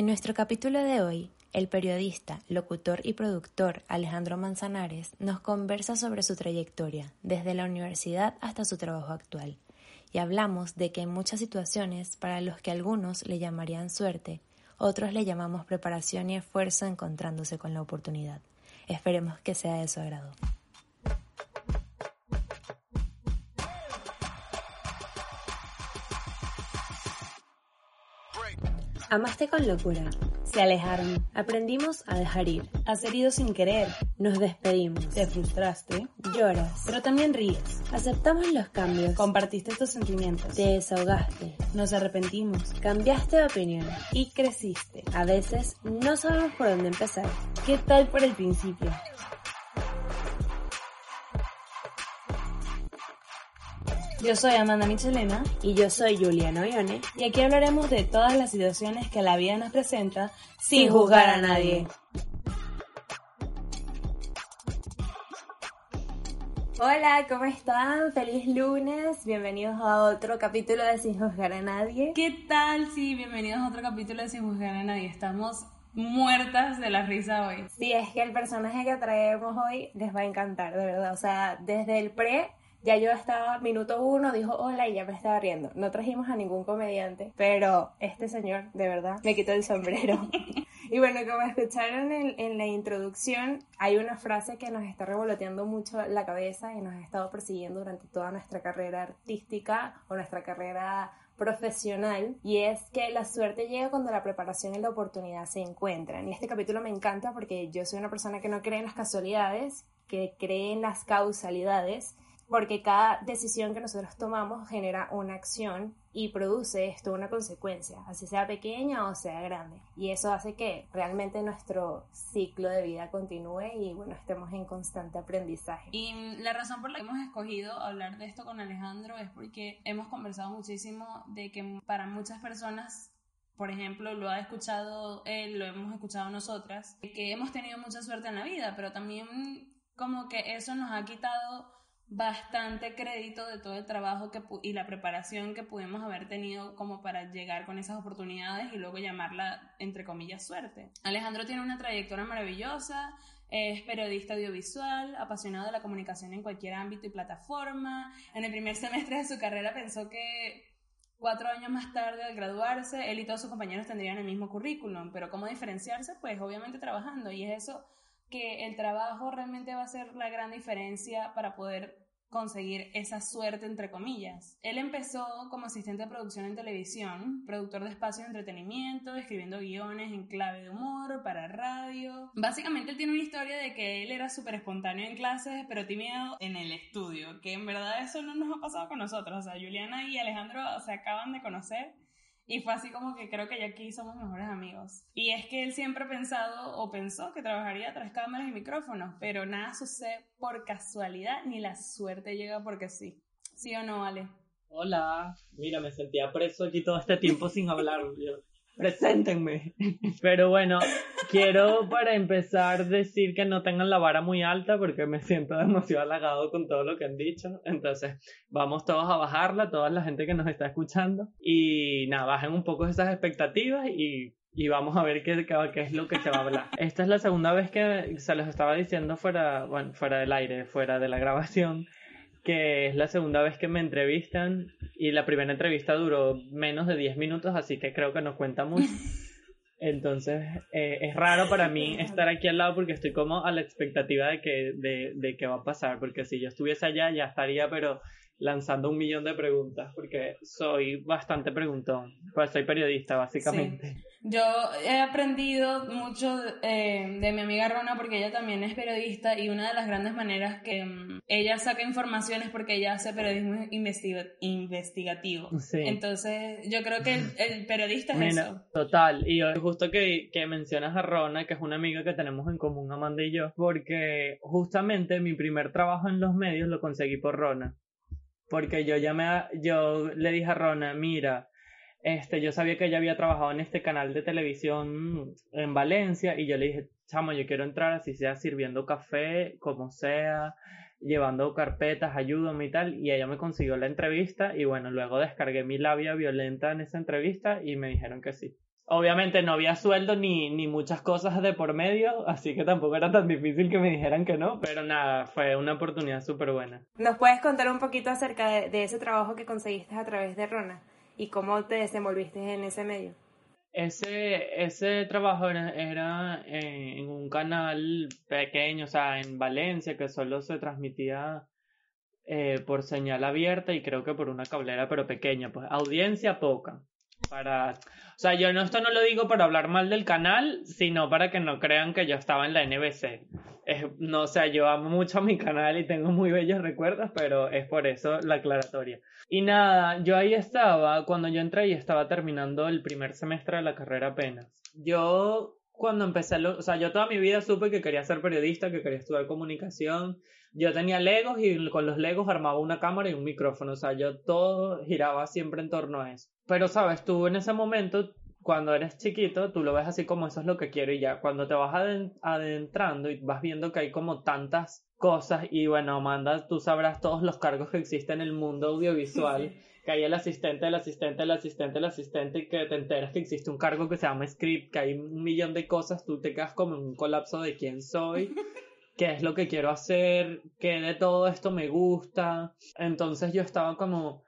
En nuestro capítulo de hoy, el periodista, locutor y productor Alejandro Manzanares nos conversa sobre su trayectoria, desde la universidad hasta su trabajo actual, y hablamos de que en muchas situaciones, para los que algunos le llamarían suerte, otros le llamamos preparación y esfuerzo encontrándose con la oportunidad. Esperemos que sea de su agrado. Amaste con locura. Se alejaron. Aprendimos a dejar ir. Has herido sin querer. Nos despedimos. Te frustraste. Lloras. Pero también ríes. Aceptamos los cambios. Compartiste tus sentimientos. Te desahogaste. Nos arrepentimos. Cambiaste de opinión. Y creciste. A veces no sabemos por dónde empezar. ¿Qué tal por el principio? Yo soy Amanda Michelena y yo soy Juliana Oione y aquí hablaremos de todas las situaciones que la vida nos presenta sin juzgar a nadie. Hola, ¿cómo están? Feliz lunes, bienvenidos a otro capítulo de Sin juzgar a nadie. ¿Qué tal? Sí, bienvenidos a otro capítulo de Sin juzgar a nadie. Estamos muertas de la risa hoy. Sí, es que el personaje que traemos hoy les va a encantar, de verdad. O sea, desde el pre ya yo estaba, minuto uno, dijo hola y ya me estaba riendo. No trajimos a ningún comediante, pero este señor, de verdad, me quitó el sombrero. y bueno, como escucharon en, en, la introducción, hay una frase que nos está revoloteando mucho la cabeza y nos ha estado persiguiendo durante toda nuestra carrera artística o nuestra carrera profesional y es que la suerte llega cuando la preparación y la oportunidad se encuentran. Y este capítulo me encanta porque yo soy una persona que no cree en las casualidades, que cree en las causalidades porque cada decisión que nosotros tomamos genera una acción y produce esto una consecuencia, así sea pequeña o sea grande. Y eso hace que realmente nuestro ciclo de vida continúe y bueno, estemos en constante aprendizaje. Y la razón por la que hemos escogido hablar de esto con Alejandro es porque hemos conversado muchísimo de que para muchas personas por ejemplo, lo ha escuchado él, lo hemos escuchado nosotras, que hemos tenido mucha suerte en la vida, pero también como que eso nos ha quitado bastante crédito de todo el trabajo que y la preparación que pudimos haber tenido como para llegar con esas oportunidades y luego llamarla entre comillas suerte. Alejandro tiene una trayectoria maravillosa, es periodista audiovisual, apasionado de la comunicación en cualquier ámbito y plataforma. En el primer semestre de su carrera pensó que cuatro años más tarde al graduarse, él y todos sus compañeros tendrían el mismo currículum, pero ¿cómo diferenciarse? Pues obviamente trabajando y es eso que el trabajo realmente va a ser la gran diferencia para poder conseguir esa suerte entre comillas. Él empezó como asistente de producción en televisión, productor de espacios de entretenimiento, escribiendo guiones en clave de humor para radio. Básicamente él tiene una historia de que él era súper espontáneo en clases, pero tímido en el estudio, que en verdad eso no nos ha pasado con nosotros. O sea, Juliana y Alejandro se acaban de conocer y fue así como que creo que ya aquí somos mejores amigos. Y es que él siempre ha pensado o pensó que trabajaría tras cámaras y micrófonos, pero nada sucede por casualidad ni la suerte llega porque sí. ¿Sí o no, Ale? Hola, mira, me sentía preso aquí todo este tiempo sin hablar preséntenme. Pero bueno, quiero para empezar decir que no tengan la vara muy alta porque me siento demasiado halagado con todo lo que han dicho. Entonces, vamos todos a bajarla, toda la gente que nos está escuchando. Y nada, bajen un poco esas expectativas y y vamos a ver qué, qué, es lo que se va a hablar. Esta es la segunda vez que se los estaba diciendo fuera, bueno, fuera del aire, fuera de la grabación, que es la segunda vez que me entrevistan y la primera entrevista duró menos de 10 minutos, así que creo que no cuenta mucho. Entonces eh, es raro para mí estar aquí al lado porque estoy como a la expectativa de que, de, de qué va a pasar, porque si yo estuviese allá ya estaría, pero lanzando un millón de preguntas, porque soy bastante preguntón, pues soy periodista básicamente. Yo he aprendido mucho eh, de mi amiga Rona porque ella también es periodista y una de las grandes maneras que mm, ella saca información es porque ella hace periodismo investigativo. Entonces yo creo que el, periodista es eso. Total, y justo que, que mencionas a Rona, que es una amiga que tenemos en común, Amanda y yo, porque justamente mi primer trabajo en los medios lo conseguí por Rona. Porque yo llamé yo le dije a Rona, mira, este, yo sabía que ella había trabajado en este canal de televisión en Valencia y yo le dije, chamo, yo quiero entrar así sea sirviendo café, como sea, llevando carpetas, ayúdame y tal, y ella me consiguió la entrevista y bueno, luego descargué mi labia violenta en esa entrevista y me dijeron que sí. Obviamente no había sueldo ni, ni muchas cosas de por medio, así que tampoco era tan difícil que me dijeran que no, pero nada, fue una oportunidad súper buena. ¿Nos puedes contar un poquito acerca de, de ese trabajo que conseguiste a través de Rona y cómo te desenvolviste en ese medio? Ese, ese trabajo era, era en un canal pequeño, o sea, en Valencia, que solo se transmitía eh, por señal abierta y creo que por una cablera, pero pequeña, pues audiencia poca. Para, o sea, yo no, esto no lo digo para hablar mal del canal, sino para que no crean que yo estaba en la NBC. No, o sea, yo amo mucho a mi canal y tengo muy bellos recuerdos, pero es por eso la aclaratoria. Y nada, yo ahí estaba, cuando yo entré y estaba terminando el primer semestre de la carrera apenas. Yo cuando empecé, lo, o sea, yo toda mi vida supe que quería ser periodista, que quería estudiar comunicación. Yo tenía legos y con los legos armaba una cámara y un micrófono, o sea, yo todo giraba siempre en torno a eso. Pero, sabes, tú en ese momento, cuando eres chiquito, tú lo ves así como eso es lo que quiero y ya. Cuando te vas adentrando y vas viendo que hay como tantas cosas y bueno, Amanda, tú sabrás todos los cargos que existen en el mundo audiovisual, que hay el asistente, el asistente, el asistente, el asistente y que te enteras que existe un cargo que se llama script, que hay un millón de cosas, tú te quedas como en un colapso de quién soy. qué es lo que quiero hacer, qué de todo esto me gusta. Entonces yo estaba como,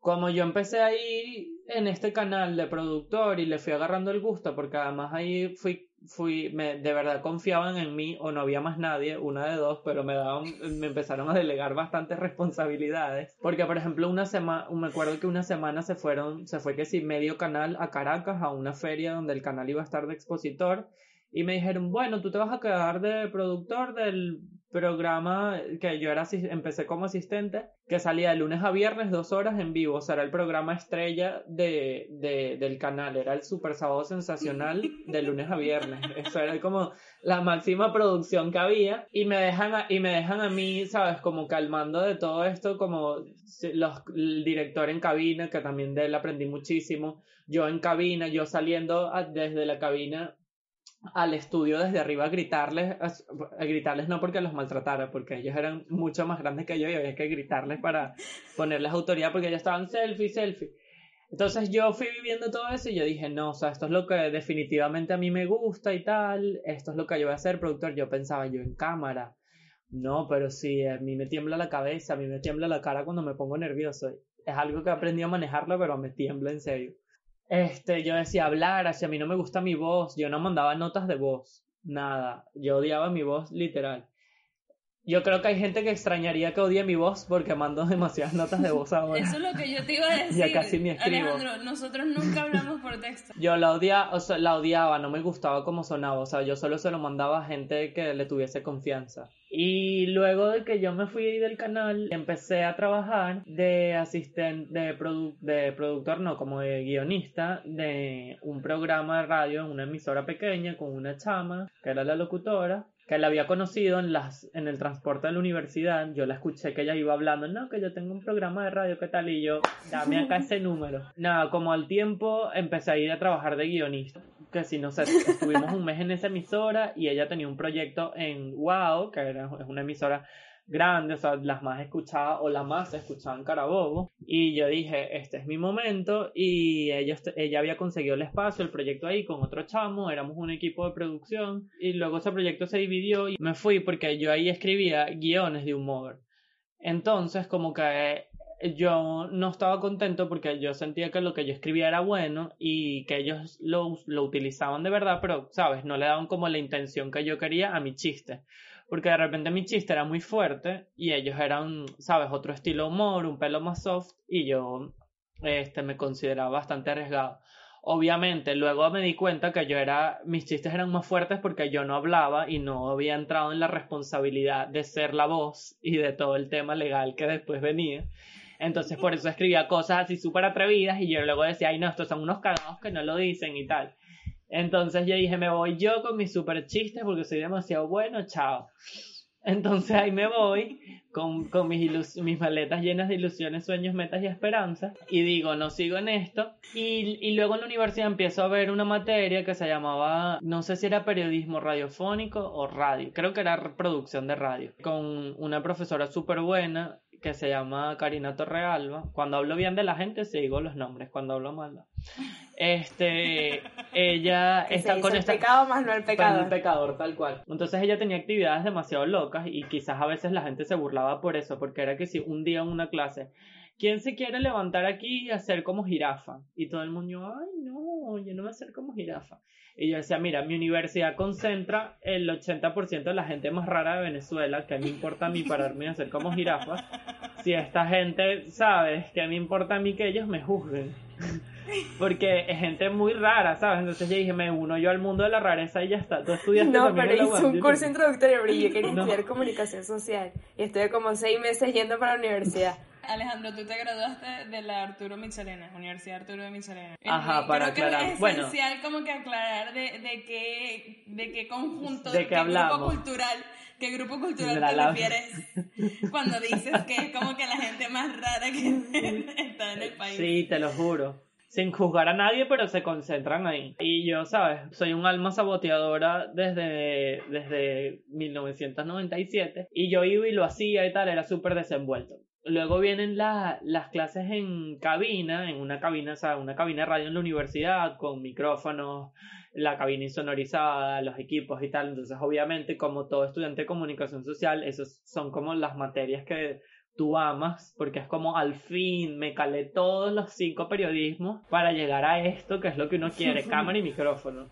como yo empecé ahí en este canal de productor y le fui agarrando el gusto, porque además ahí fui fui, me, de verdad confiaban en mí o no había más nadie, una de dos, pero me daban, me empezaron a delegar bastantes responsabilidades. Porque, por ejemplo, una semana, me acuerdo que una semana se fueron, se fue que sí, medio canal a Caracas, a una feria donde el canal iba a estar de expositor. Y me dijeron, bueno, tú te vas a quedar de productor del programa que yo era empecé como asistente, que salía de lunes a viernes, dos horas en vivo. O sea, era el programa estrella de, de, del canal. Era el Super Sábado Sensacional de lunes a viernes. Eso era como la máxima producción que había. Y me dejan a, y me dejan a mí, ¿sabes? Como calmando de todo esto, como los, el director en cabina, que también de él aprendí muchísimo. Yo en cabina, yo saliendo desde la cabina al estudio desde arriba gritarles, a, gritarles no porque los maltratara, porque ellos eran mucho más grandes que yo y había que gritarles para ponerles autoridad porque ellos estaban selfie, selfie. Entonces yo fui viviendo todo eso y yo dije, no, o sea, esto es lo que definitivamente a mí me gusta y tal, esto es lo que yo voy a hacer, productor. Yo pensaba yo en cámara. No, pero sí, a mí me tiembla la cabeza, a mí me tiembla la cara cuando me pongo nervioso. Es algo que aprendí a manejarlo, pero me tiembla en serio. Este, yo decía hablar, así a mí no me gusta mi voz, yo no mandaba notas de voz, nada, yo odiaba mi voz literal. Yo creo que hay gente que extrañaría que odie mi voz porque mando demasiadas notas de voz ahora. Eso es lo que yo te iba a decir. ya casi ni escribo. Alejandro, nosotros nunca hablamos por texto. Yo la, odia, o sea, la odiaba, no me gustaba cómo sonaba. O sea, yo solo se lo mandaba a gente que le tuviese confianza. Y luego de que yo me fui del canal, empecé a trabajar de asistente, de, de productor, no, como de guionista de un programa de radio en una emisora pequeña con una chama, que era la locutora que la había conocido en, las, en el transporte de la universidad, yo la escuché que ella iba hablando, no, que yo tengo un programa de radio, ¿qué tal? Y yo, dame acá ese número. Nada, como al tiempo empecé a ir a trabajar de guionista, que si no sé, estuvimos un mes en esa emisora y ella tenía un proyecto en Wow, que era, es una emisora grandes, o sea, las más escuchadas o la más escuchada en Carabobo. Y yo dije, este es mi momento. Y ella, ella había conseguido el espacio, el proyecto ahí con otro chamo, éramos un equipo de producción. Y luego ese proyecto se dividió y me fui porque yo ahí escribía guiones de humor. Entonces, como que yo no estaba contento porque yo sentía que lo que yo escribía era bueno y que ellos lo, lo utilizaban de verdad, pero, ¿sabes? No le daban como la intención que yo quería a mi chiste porque de repente mi chiste era muy fuerte y ellos eran, sabes, otro estilo humor, un pelo más soft y yo este, me consideraba bastante arriesgado. Obviamente, luego me di cuenta que yo era, mis chistes eran más fuertes porque yo no hablaba y no había entrado en la responsabilidad de ser la voz y de todo el tema legal que después venía. Entonces, por eso escribía cosas así súper atrevidas y yo luego decía, ay, no, estos son unos cagados que no lo dicen y tal. Entonces yo dije, me voy yo con mis super chistes porque soy demasiado bueno, chao. Entonces ahí me voy con, con mis, mis maletas llenas de ilusiones, sueños, metas y esperanzas. Y digo, no sigo en esto. Y, y luego en la universidad empiezo a ver una materia que se llamaba, no sé si era periodismo radiofónico o radio. Creo que era producción de radio. Con una profesora súper buena que se llama Karina Torrealba. Cuando hablo bien de la gente, sí digo los nombres. Cuando hablo mal, no. Este, ella Que se está hizo con el esta... pecado más no el Pero pecado. el pecador, tal cual. Entonces ella tenía actividades demasiado locas y quizás a veces la gente se burlaba por eso, porque era que si un día en una clase, ¿quién se quiere levantar aquí y hacer como jirafa? Y todo el mundo, ay, no, yo no voy a hacer como jirafa. Y yo decía, mira, mi universidad concentra el 80% de la gente más rara de Venezuela, que me importa a mí pararme y hacer como jirafa. Si esta gente, ¿sabes? Que me importa a mí que ellos me juzguen. Porque es gente muy rara, ¿sabes? Entonces yo dije, me uno yo al mundo de la rareza y ya está. Tú estudiaste No, también pero en la hice un curso introductorio, pero yo quería No. estudiar comunicación social. Y estuve como seis meses yendo para la universidad. Alejandro, tú te graduaste de la Arturo Michelena, Universidad Arturo de Michelena. Ajá, Eh, para creo que aclarar. es Bueno. esencial como que aclarar de, de qué, de qué conjunto, De qué qué grupo cultural, qué grupo cultural la te lab- refieres cuando dices que es como que la gente más rara que está en el país. Sí, te lo juro. Sin juzgar a nadie, pero se concentran ahí. Y yo, ¿sabes? Soy un alma saboteadora desde, desde 1997. Y yo iba y lo hacía y tal, era súper desenvuelto. Luego vienen la- las clases en cabina, en una cabina, o sea, una cabina de radio en la universidad, con micrófonos, la cabina insonorizada, los equipos y tal. Entonces, obviamente, como todo estudiante de comunicación social, esas son como las materias que tú amas, porque es como al fin me calé todos los cinco periodismos para llegar a esto, que es lo que uno quiere, cámara y micrófono.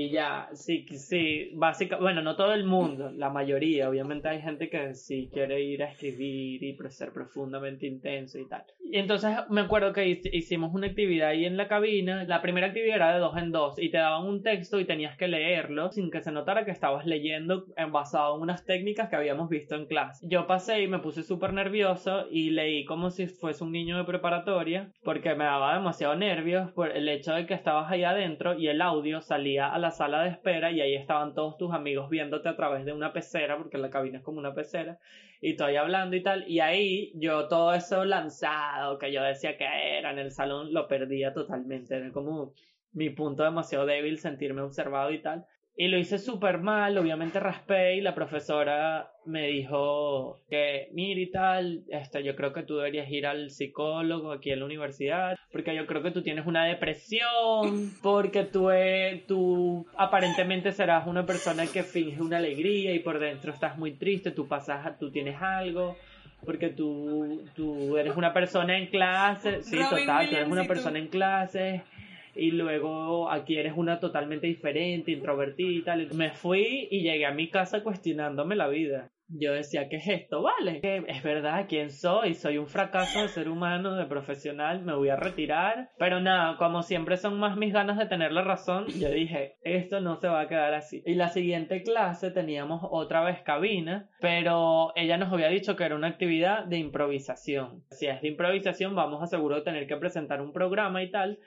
Y ya, sí, sí, básicamente, bueno, no todo el mundo, la mayoría, obviamente hay gente que sí quiere ir a escribir y ser profundamente intenso y tal. Y entonces me acuerdo que hic- hicimos una actividad ahí en la cabina, la primera actividad era de dos en dos y te daban un texto y tenías que leerlo sin que se notara que estabas leyendo en basado en unas técnicas que habíamos visto en clase. Yo pasé y me puse súper nervioso y leí como si fuese un niño de preparatoria porque me daba demasiado nervios por el hecho de que estabas ahí adentro y el audio salía a la sala de espera y ahí estaban todos tus amigos viéndote a través de una pecera porque la cabina es como una pecera y estoy hablando y tal y ahí yo todo eso lanzado que yo decía que era en el salón lo perdía totalmente era como mi punto demasiado débil sentirme observado y tal y lo hice súper mal, obviamente raspé y la profesora me dijo que, mira y tal, este, yo creo que tú deberías ir al psicólogo aquí en la universidad, porque yo creo que tú tienes una depresión, porque tú, eh, tú aparentemente serás una persona que finge una alegría y por dentro estás muy triste, tú pasas, tú tienes algo. Porque tú, tú eres una persona en clase, sí, Robin total, tú eres Williams una tú. persona en clase y luego aquí eres una totalmente diferente, introvertida y tal. Me fui y llegué a mi casa cuestionándome la vida. Yo decía, ¿qué es esto? Vale, es verdad, ¿quién soy? Soy un fracaso de ser humano, de profesional, me voy a retirar. Pero nada, como siempre son más mis ganas de tener la razón, yo dije, esto no se va a quedar así. Y la siguiente clase teníamos otra vez cabina, pero ella nos había dicho que era una actividad de improvisación. Si es de improvisación, vamos a seguro tener que presentar un programa y tal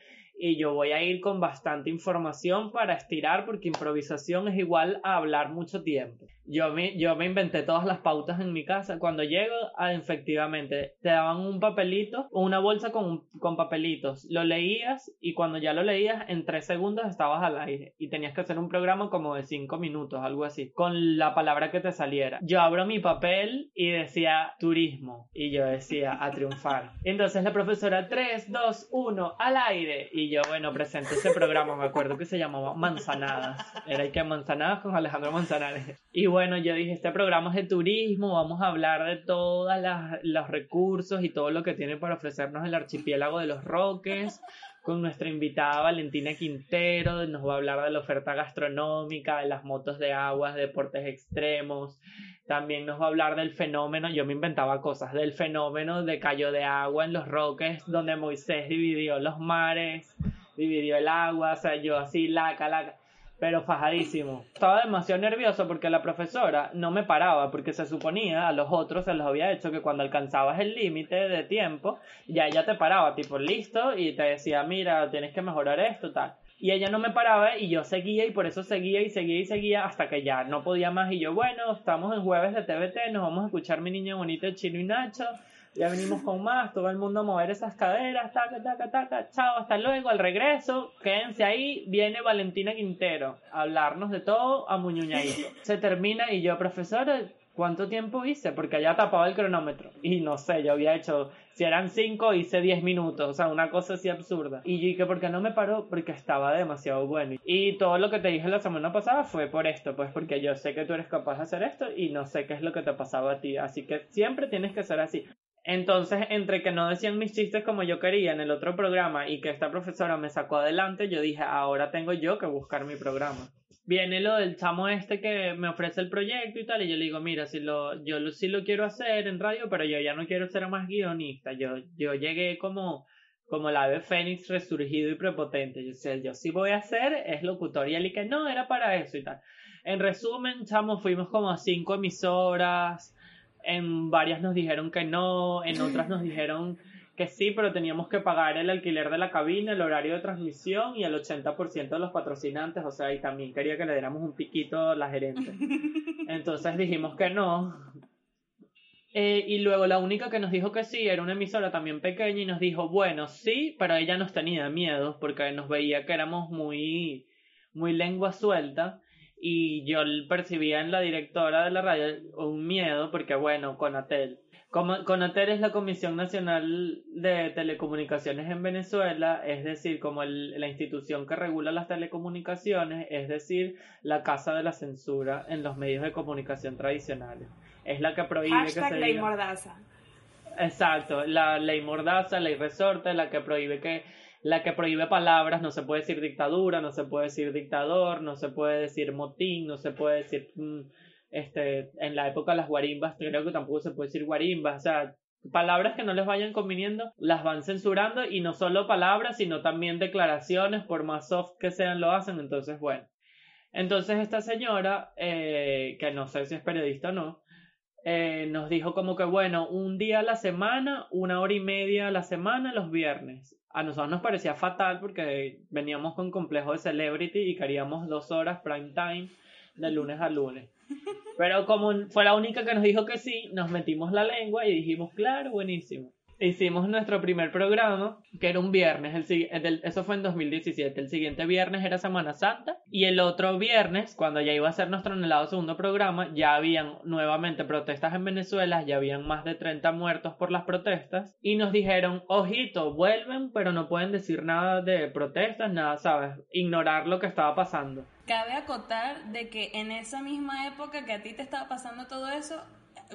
y yo voy a ir con bastante información para estirar porque improvisación es igual a hablar mucho tiempo. Yo me, yo me inventé todas las pautas en mi casa. Cuando llego, ah, efectivamente, te daban un papelito una bolsa con, con papelitos. Lo leías y cuando ya lo leías, en tres segundos estabas al aire y tenías que hacer un programa como de cinco minutos, algo así, con la palabra que te saliera. Yo abro mi papel y decía turismo y yo decía a triunfar. Entonces la profesora 3, 2, 1, al aire. Y yo, bueno, presento ese programa, me acuerdo que se llamaba Manzanadas. Era el que Manzanadas con Alejandro Manzanares. Y bueno, yo dije, este programa es de turismo, vamos a hablar de todos los recursos y todo lo que tiene para ofrecernos el archipiélago de los Roques. Con nuestra invitada Valentina Quintero, nos va a hablar de la oferta gastronómica, de las motos de aguas, deportes extremos, también nos va a hablar del fenómeno, yo me inventaba cosas, del fenómeno de Cayo de Agua en los Roques, donde Moisés dividió los mares, dividió el agua, o sea, yo así, laca, laca, pero fajadísimo. Estaba demasiado nervioso porque la profesora no me paraba, porque se suponía, a los otros se los había hecho que cuando alcanzabas el límite de tiempo, ya ella te paraba, tipo, listo, y te decía, mira, tienes que mejorar esto, tal. Y ella no me paraba y yo seguía y por eso seguía y seguía y seguía hasta que ya no podía más. Y yo, bueno, estamos en jueves de TVT, nos vamos a escuchar mi niño bonito Chino y Nacho. Ya venimos con más, todo el mundo a mover esas caderas, taca, taca, taca, chao, hasta luego, al regreso, quédense ahí, viene Valentina Quintero a hablarnos de todo a muñuñadito. Se termina y yo, profesora, ¿cuánto tiempo hice? Porque ella tapaba el cronómetro. Y no sé, yo había hecho, si eran cinco, hice diez minutos. O sea, una cosa así absurda. Y yo dije, ¿por qué no me paró? Porque estaba demasiado bueno. Y todo lo que te dije la semana pasada fue por esto, pues porque yo sé que tú eres capaz de hacer esto y no sé qué es lo que te pasaba a ti. Así que siempre tienes que ser así. Entonces, entre que no decían mis chistes como yo quería en el otro programa y que esta profesora me sacó adelante, yo dije, ahora tengo yo que buscar mi programa viene lo del chamo este que me ofrece el proyecto y tal, y yo le digo, mira, si lo, yo lo, sí lo quiero hacer en radio, pero yo ya no quiero ser más guionista, yo, yo llegué como, como la ave fénix resurgido y prepotente, yo, sé, yo sí voy a hacer es locutor, y él que no, era para eso y tal. En resumen, chamo, fuimos como cinco emisoras, en varias nos dijeron que no, en otras nos dijeron que sí, pero teníamos que pagar el alquiler de la cabina, el horario de transmisión y el 80% de los patrocinantes, o sea, y también quería que le diéramos un piquito a la gerente. Entonces dijimos que no. Eh, y luego la única que nos dijo que sí era una emisora también pequeña y nos dijo, bueno, sí, pero ella nos tenía miedo porque nos veía que éramos muy, muy lengua suelta y yo percibía en la directora de la radio un miedo porque, bueno, con Atel CONATER es la Comisión Nacional de Telecomunicaciones en Venezuela, es decir, como la institución que regula las telecomunicaciones, es decir, la casa de la censura en los medios de comunicación tradicionales. Es la que prohíbe que se ley mordaza. Exacto, la ley mordaza, ley resorte, la que prohíbe que la que prohíbe palabras, no se puede decir dictadura, no se puede decir dictador, no se puede decir motín, no se puede decir mm, este, en la época de las guarimbas, creo que tampoco se puede decir guarimbas, o sea, palabras que no les vayan conviniendo, las van censurando y no solo palabras, sino también declaraciones, por más soft que sean, lo hacen, entonces bueno. Entonces esta señora, eh, que no sé si es periodista o no, eh, nos dijo como que bueno, un día a la semana, una hora y media a la semana, los viernes. A nosotros nos parecía fatal porque veníamos con complejo de celebrity y queríamos dos horas prime time de lunes a lunes. Pero como fue la única que nos dijo que sí, nos metimos la lengua y dijimos, claro, buenísimo. Hicimos nuestro primer programa, que era un viernes, el, eso fue en 2017, el siguiente viernes era Semana Santa, y el otro viernes, cuando ya iba a ser nuestro anhelado segundo programa, ya habían nuevamente protestas en Venezuela, ya habían más de 30 muertos por las protestas, y nos dijeron, ojito, vuelven, pero no pueden decir nada de protestas, nada, ¿sabes? Ignorar lo que estaba pasando. Cabe acotar de que en esa misma época que a ti te estaba pasando todo eso,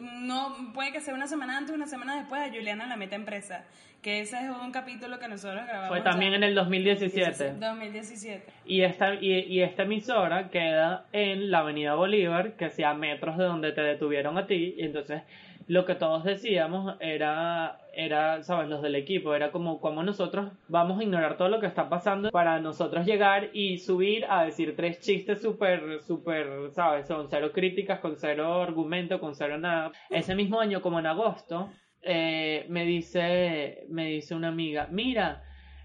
no puede que sea una semana antes o una semana después a Juliana la meta empresa que ese es un capítulo que nosotros grabamos fue también en el 2017 2017 y esta y, y, esta emisora queda en la Avenida Bolívar que sea metros de donde te detuvieron a ti y entonces lo que todos decíamos era, era, ¿sabes? Los del equipo, era como, como nosotros vamos a ignorar todo lo que está pasando para nosotros llegar y subir a decir tres chistes súper, súper, ¿sabes? Son cero críticas, con cero argumento, con cero nada. Ese mismo año, como en agosto, eh, me dice, me dice una amiga, mira,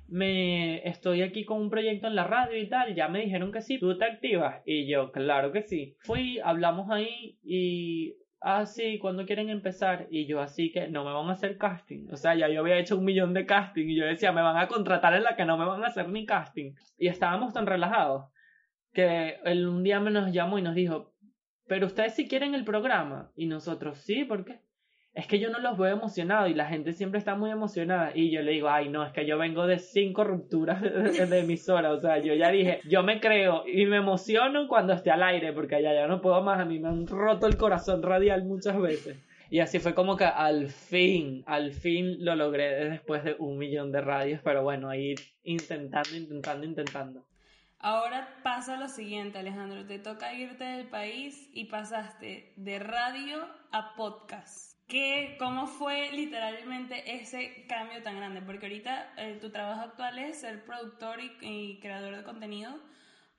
me estoy aquí con un proyecto en la radio y tal, ya me dijeron que sí, tú te activas. Y yo, claro que sí. Fui, hablamos ahí y ah, sí, ¿cuándo quieren empezar? Y yo así que no me van a hacer casting. O sea, ya yo había hecho un millón de casting y yo decía, me van a contratar en la que no me van a hacer ni casting. Y estábamos tan relajados que él un día me nos llamó y nos dijo, pero ustedes sí quieren el programa. Y nosotros, sí, ¿por qué? Es que yo no los veo emocionados y la gente siempre está muy emocionada y yo le digo, ay no, es que yo vengo de cinco rupturas de, emisora, o sea, yo ya dije, yo me creo y me emociono cuando esté al aire porque allá ya no puedo más, a mí me han roto el corazón radial muchas veces. Y así fue como que al fin, al fin lo logré después de un millón de radios, pero bueno, ahí intentando, intentando, intentando. Ahora pasa lo siguiente, Alejandro, te toca irte del país y pasaste de radio a podcast. ¿Qué, ¿Cómo fue literalmente ese cambio tan grande? Porque ahorita eh, tu trabajo actual es ser productor y, creador de contenido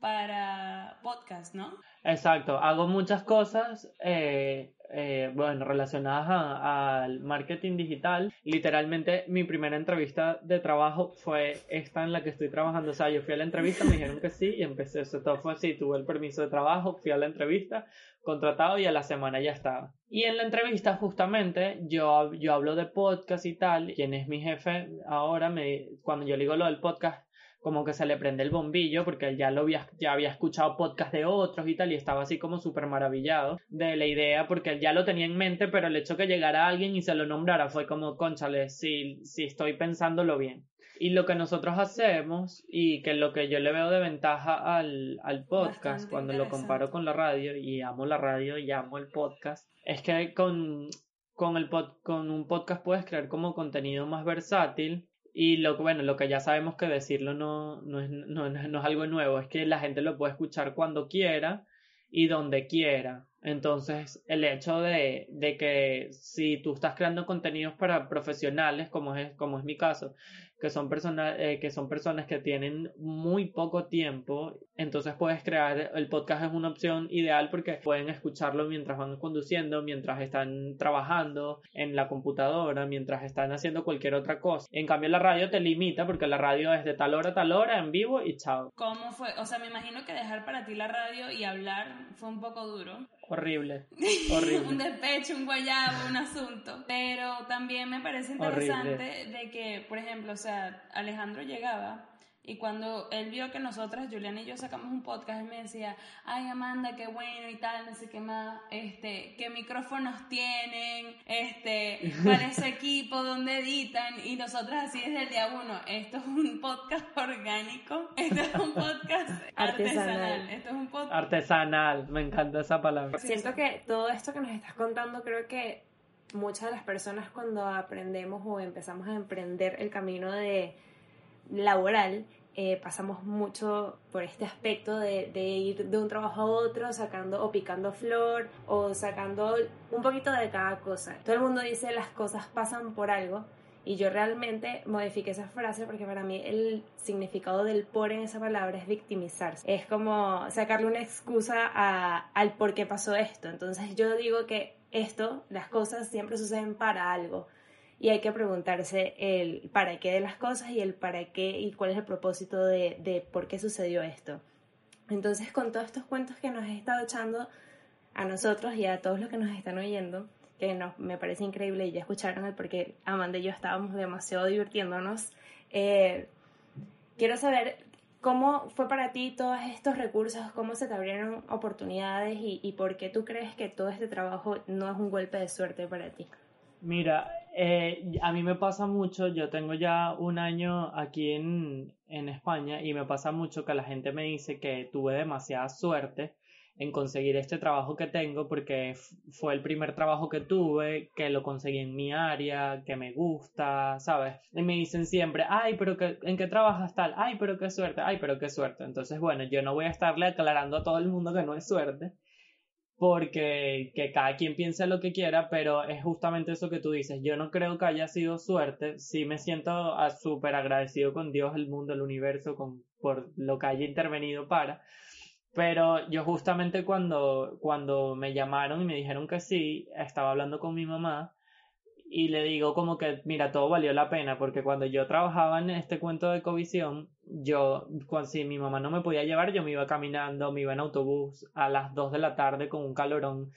para podcast, ¿no? Exacto, hago muchas cosas, eh, eh, bueno, relacionadas al marketing digital. Literalmente mi primera entrevista de trabajo fue esta en la que estoy trabajando. O sea, yo fui a la entrevista, me dijeron que sí y empecé. Eso todo fue así, tuve el permiso de trabajo, fui a la entrevista, contratado y a la semana ya estaba. Y en la entrevista justamente yo, yo hablo de podcast y tal, quien es mi jefe ahora, cuando yo le digo lo del podcast, como que se le prende el bombillo porque él ya lo había, ya había escuchado podcast de otros y tal y estaba así como súper maravillado de la idea porque él ya lo tenía en mente pero el hecho que llegara alguien y se lo nombrara fue como conchale si, si estoy pensándolo bien y lo que nosotros hacemos y que lo que yo le veo de ventaja al, al podcast Bastante cuando lo comparo con la radio y amo la radio y amo el podcast es que con, con, el pod, con un podcast puedes crear como contenido más versátil y lo que, bueno, lo que ya sabemos que decirlo no, no, es, no, no es algo nuevo, es que la gente lo puede escuchar cuando quiera y donde quiera. Entonces, el hecho de, de que si tú estás creando contenidos para profesionales, como es, como es mi caso, que son, personas eh, que son personas que tienen muy poco tiempo, entonces puedes crear, el podcast es una opción ideal porque pueden escucharlo mientras van conduciendo, mientras están trabajando en la computadora, mientras están haciendo cualquier otra cosa. En cambio, la radio te limita porque la radio es de tal hora a tal hora, en vivo y chao. ¿Cómo fue? O sea, me imagino que dejar para ti la radio y hablar fue un poco duro. Horrible, un horrible. despecho, un guayabo, un asunto. Pero también me parece interesante de que, por ejemplo, o sea, Alejandro llegaba y cuando él vio que nosotras, Juliana y yo, sacamos un podcast, él me decía, ay Amanda, qué bueno y tal, no sé qué más, este, qué micrófonos tienen, este, cuál es su equipo, dónde editan, y nosotras así desde el día uno, esto es un podcast orgánico, esto es un podcast artesanal, Artesanal. esto es un podcast... Artesanal, me encanta esa palabra. Siento que todo esto que nos estás contando, creo que muchas de las personas cuando aprendemos o empezamos a emprender el camino de laboral, eh, pasamos mucho por este aspecto de, ir de un trabajo a otro, sacando o picando flor o sacando un poquito de cada cosa. Todo el mundo dice las cosas pasan por algo. Y yo realmente modifiqué esa frase porque para mí el significado del por en esa palabra es victimizarse. Es como sacarle una excusa al por qué pasó esto. Entonces yo digo que esto, las cosas siempre suceden para algo. Y hay que preguntarse el para qué de las cosas y el para qué y cuál es el propósito de, de por qué sucedió esto. Entonces con todos estos cuentos que nos has estado echando a nosotros y a todos los que nos están oyendo, que nos, me parece increíble y ya escucharon el porque Amanda y yo estábamos demasiado divirtiéndonos. Eh, quiero saber cómo fue para ti todos estos recursos, cómo se te abrieron oportunidades y, y por qué tú crees que todo este trabajo no es un golpe de suerte para ti. Mira, eh, a mí me pasa mucho, yo tengo ya un año aquí en, en España y me pasa mucho que la gente me dice que tuve demasiada suerte en conseguir este trabajo que tengo porque fue el primer trabajo que tuve, que lo conseguí en mi área, que me gusta, ¿sabes? Y me dicen siempre, ay, pero que, ¿en qué trabajas tal? Ay, pero qué suerte, ay, pero qué suerte. Entonces, bueno, yo no voy a estarle aclarando a todo el mundo que no es suerte, porque que cada quien piense lo que quiera, pero es justamente eso que tú dices. Yo no creo que haya sido suerte, sí me siento ah, súper agradecido con Dios, el mundo, el universo, con, por lo que haya intervenido para. Pero yo justamente cuando, cuando me llamaron y me dijeron que sí, estaba hablando con mi mamá y le digo como que, mira, todo valió la pena, porque cuando yo trabajaba en este cuento de Ecovisión, yo, cuando, si mi mamá no me podía llevar, yo me iba caminando, me iba en autobús a las 2 de la tarde con un calorón,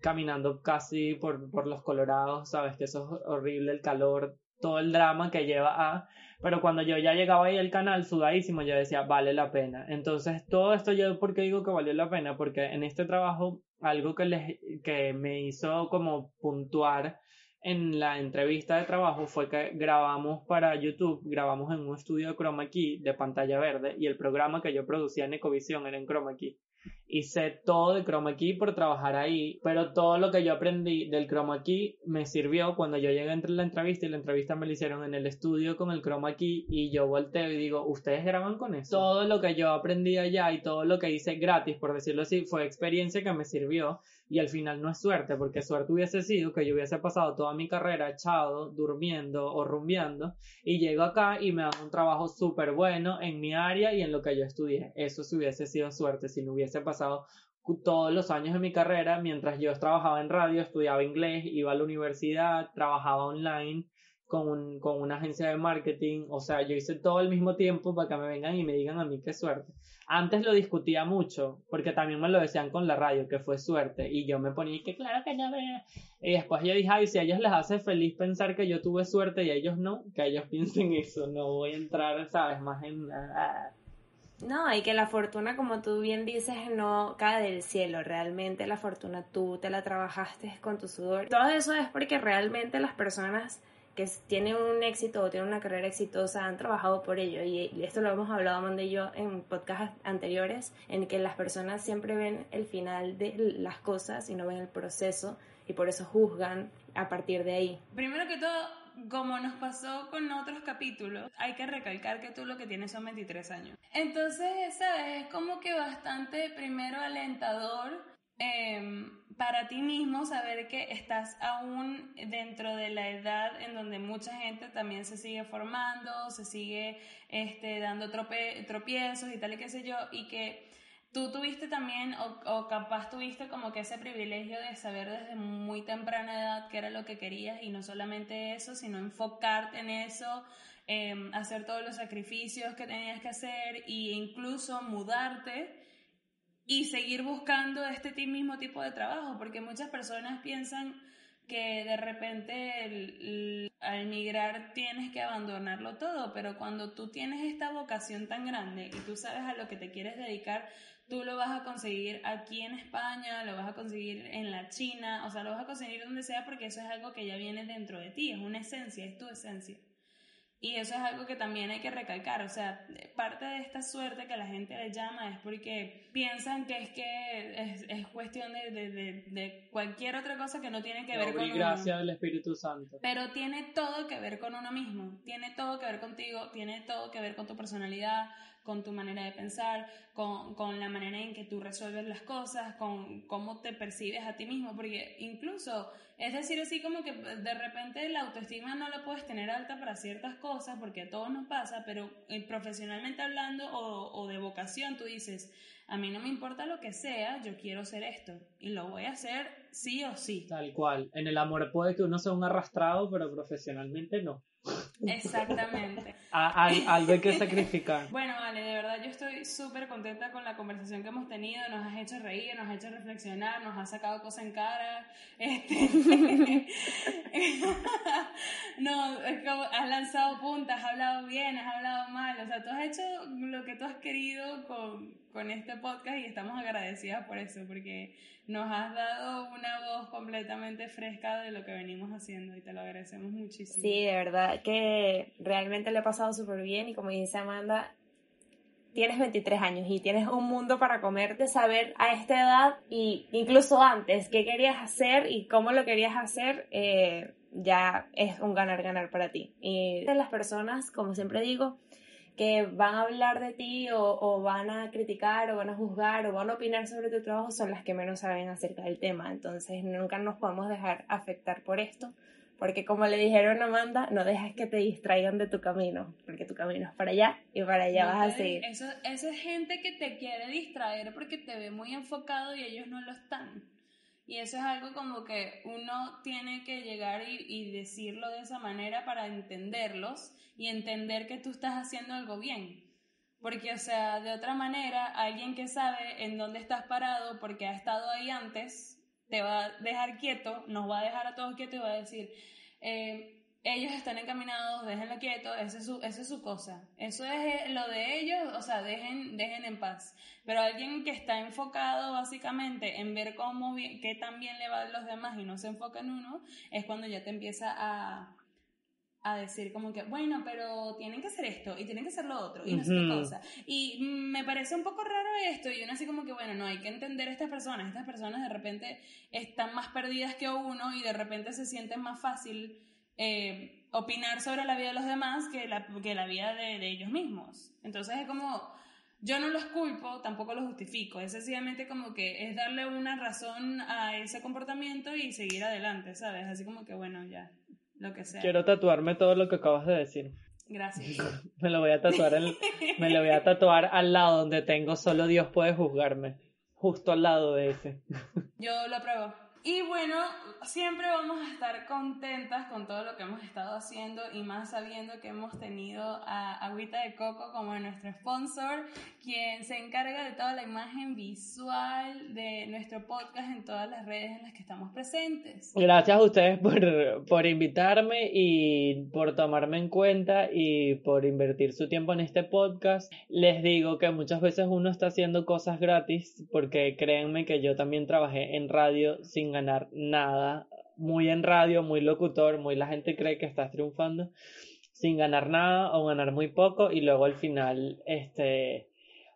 caminando casi por, por los colorados, sabes que eso es horrible, el calor, todo el drama que lleva a... Pero cuando yo ya llegaba ahí al canal sudadísimo, yo decía, vale la pena. Entonces, todo esto yo, ¿por qué digo que valió la pena? Porque en este trabajo, algo que, les, que me hizo como puntuar en la entrevista de trabajo fue que grabamos para YouTube, grabamos en un estudio de Chroma Key de pantalla verde y el programa que yo producía en Ecovisión era en Chroma Key. Hice todo de Chroma Key por trabajar ahí, pero todo lo que yo aprendí del Chroma Key me sirvió cuando yo llegué entre la entrevista y la entrevista me la hicieron en el estudio con el Chroma Key y yo volteo y digo, ¿ustedes graban con eso? Todo lo que yo aprendí allá y todo lo que hice gratis, por decirlo así, fue experiencia que me sirvió y al final no es suerte, porque suerte hubiese sido que yo hubiese pasado toda mi carrera echado, durmiendo o rumbeando y llego acá y me dan un trabajo súper bueno en mi área y en lo que yo estudié. Eso sí hubiese sido suerte si no hubiese pasado cu- todos los años de mi carrera mientras yo trabajaba en radio, estudiaba inglés, iba a la universidad, trabajaba online con, con una agencia de marketing, o sea, yo hice todo al mismo tiempo para que me vengan y me digan a mí qué suerte. Antes lo discutía mucho, porque también me lo decían con la radio, que fue suerte, y yo me ponía que claro que no, y después yo dije, ay, si a ellos les hace feliz pensar que yo tuve suerte y a ellos no, que ellos piensen eso, no voy a entrar, sabes, más en... Ah, no, y que la fortuna, como tú bien dices, no cae del cielo. Realmente la fortuna tú te la trabajaste con tu sudor. Todo eso es porque realmente las personas que tienen un éxito o tienen una carrera exitosa han trabajado por ello. Y esto lo hemos hablado Amanda y yo en podcasts anteriores, en que las personas siempre ven el final de las cosas y no ven el proceso y por eso juzgan a partir de ahí. Primero que todo, como nos pasó con otros capítulos, hay que recalcar que tú lo que tienes son 23 años. Entonces, ¿sabes? Es como que bastante primero alentador em, para ti mismo saber que estás aún dentro de la edad en donde mucha gente también se sigue formando, se sigue este, dando tropiezos y tal y qué sé yo, y que tú tuviste también, o, capaz tuviste como que ese privilegio de saber desde muy temprana edad qué era lo que querías y no solamente eso, sino enfocarte en eso, em, hacer todos los sacrificios que tenías que hacer e incluso mudarte y seguir buscando este mismo tipo de trabajo, porque muchas personas piensan que de repente al migrar tienes que abandonarlo todo, pero cuando tú tienes esta vocación tan grande y tú sabes a lo que te quieres dedicar, tú lo vas a conseguir aquí en España, lo vas a conseguir en la China, o sea, lo vas a conseguir donde sea porque eso es algo que ya viene dentro de ti, es una esencia, es tu esencia. Y eso es algo que también hay que recalcar, o sea, parte de esta suerte que la gente le llama es porque piensan que es que es, cuestión de, de, de, cualquier otra cosa que no tiene que ver con gracias al Espíritu Santo. Pero tiene todo que ver con uno mismo, tiene todo que ver contigo, tiene todo que ver con tu personalidad, con tu manera de pensar, con, con, la manera en que tú resuelves las cosas, con cómo te percibes a ti mismo, porque incluso, es decir, así como que de repente la autoestima no la puedes tener alta para ciertas cosas, porque a todos nos pasa, pero eh, profesionalmente hablando o, o de vocación, tú dices, a mí no me importa lo que sea, yo quiero ser esto y lo voy a hacer sí o sí. Tal cual. En el amor puede que uno sea un arrastrado, pero profesionalmente no. Exactamente. hay algo que sacrificar. Bueno, vale, de verdad yo estoy súper contenta con la conversación que hemos tenido. Nos has hecho reír, nos has hecho reflexionar, nos has sacado cosas en cara. Este... no, es como has lanzado puntas, has hablado bien, has hablado mal. O sea, tú has hecho lo que tú has querido con, con este podcast y estamos agradecidas por eso, porque nos has dado una voz completamente fresca de lo que venimos haciendo y te lo agradecemos muchísimo. Sí, de verdad que realmente le he pasado súper bien y como dice Amanda, tienes 23 años y tienes un mundo para comer de saber a esta edad y incluso antes qué querías hacer y cómo lo querías hacer, eh, ya es un ganar-ganar para ti. Y de las personas, como siempre digo, que van a hablar de ti o, van a criticar o van a juzgar o van a opinar sobre tu trabajo son las que menos saben acerca del tema. Entonces nunca nos podemos dejar afectar por esto, porque como le dijeron a Amanda, no dejes que te distraigan de tu camino, porque tu camino es para allá y para allá vas a seguir. Eso, eso es gente que te quiere distraer porque te ve muy enfocado y ellos no lo están. Y eso es algo como que uno tiene que llegar y, decirlo de esa manera para entenderlos y entender que tú estás haciendo algo bien. Porque, o sea, de otra manera, alguien que sabe en dónde estás parado porque ha estado ahí antes, te va a dejar quieto, nos va a dejar a todos quietos y va a decir, eh, ellos están encaminados, déjenlo quieto, esa es su, es su cosa. Eso es eh, lo de ellos, o sea, dejen, dejen en paz. Pero alguien que está enfocado básicamente en ver cómo, qué tan bien le va a los demás y no se enfoca en uno, es cuando ya te empieza a, a decir como que, bueno, pero tienen que hacer esto y tienen que hacer lo otro y no sé qué cosa. Y me parece un poco raro esto y uno así como que, bueno, no, hay que entender a estas personas. Estas personas de repente están más perdidas que uno y de repente se sienten más fácil eh, opinar sobre la vida de los demás que la, que la vida de, de, ellos mismos. Entonces es como, yo no los culpo, tampoco los justifico, es sencillamente como que es darle una razón a ese comportamiento y seguir adelante, ¿sabes? Así como que, bueno, ya, lo que sea. Quiero tatuarme todo lo que acabas de decir. Gracias. me lo voy a tatuar, me lo voy a tatuar al lado donde tengo solo Dios puede juzgarme, justo al lado de ese. yo lo apruebo. Y bueno, siempre vamos a estar contentas con todo lo que hemos estado haciendo y más sabiendo que hemos tenido a Agüita de Coco como nuestro sponsor, quien se encarga de toda la imagen visual de nuestro podcast en todas las redes en las que estamos presentes. Gracias a ustedes por, por invitarme y por tomarme en cuenta y por invertir su tiempo en este podcast. Les digo que muchas veces uno está haciendo cosas gratis porque créanme que yo también trabajé en radio sin ganar nada, muy en radio, muy locutor, muy la gente cree que estás triunfando sin ganar nada o ganar muy poco y luego al final este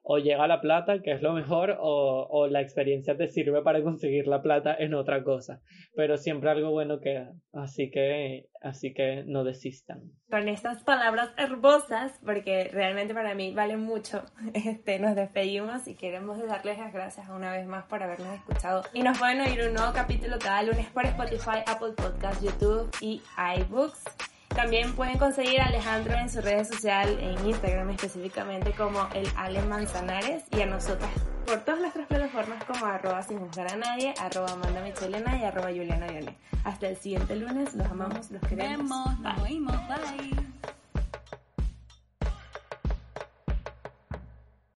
o llega la plata, que es lo mejor, o, o, la experiencia te sirve para conseguir la plata en otra cosa. Pero siempre algo bueno queda. Así que, así que no desistan. Con estas palabras hermosas, porque realmente para mí valen mucho, este, nos despedimos y queremos darles las gracias una vez más por habernos escuchado. Y nos pueden oír un nuevo capítulo cada lunes por Spotify, Apple Podcasts, YouTube y iBooks. También pueden conseguir a Alejandro en su redes social, en Instagram específicamente como el Ale Manzanares y a nosotras por todas nuestras plataformas como arroba sin juzgar a nadie, arroba Amanda Michelena y arroba Juliana Hasta el siguiente lunes, los amamos, los queremos. Nos vemos, nos oímos, bye.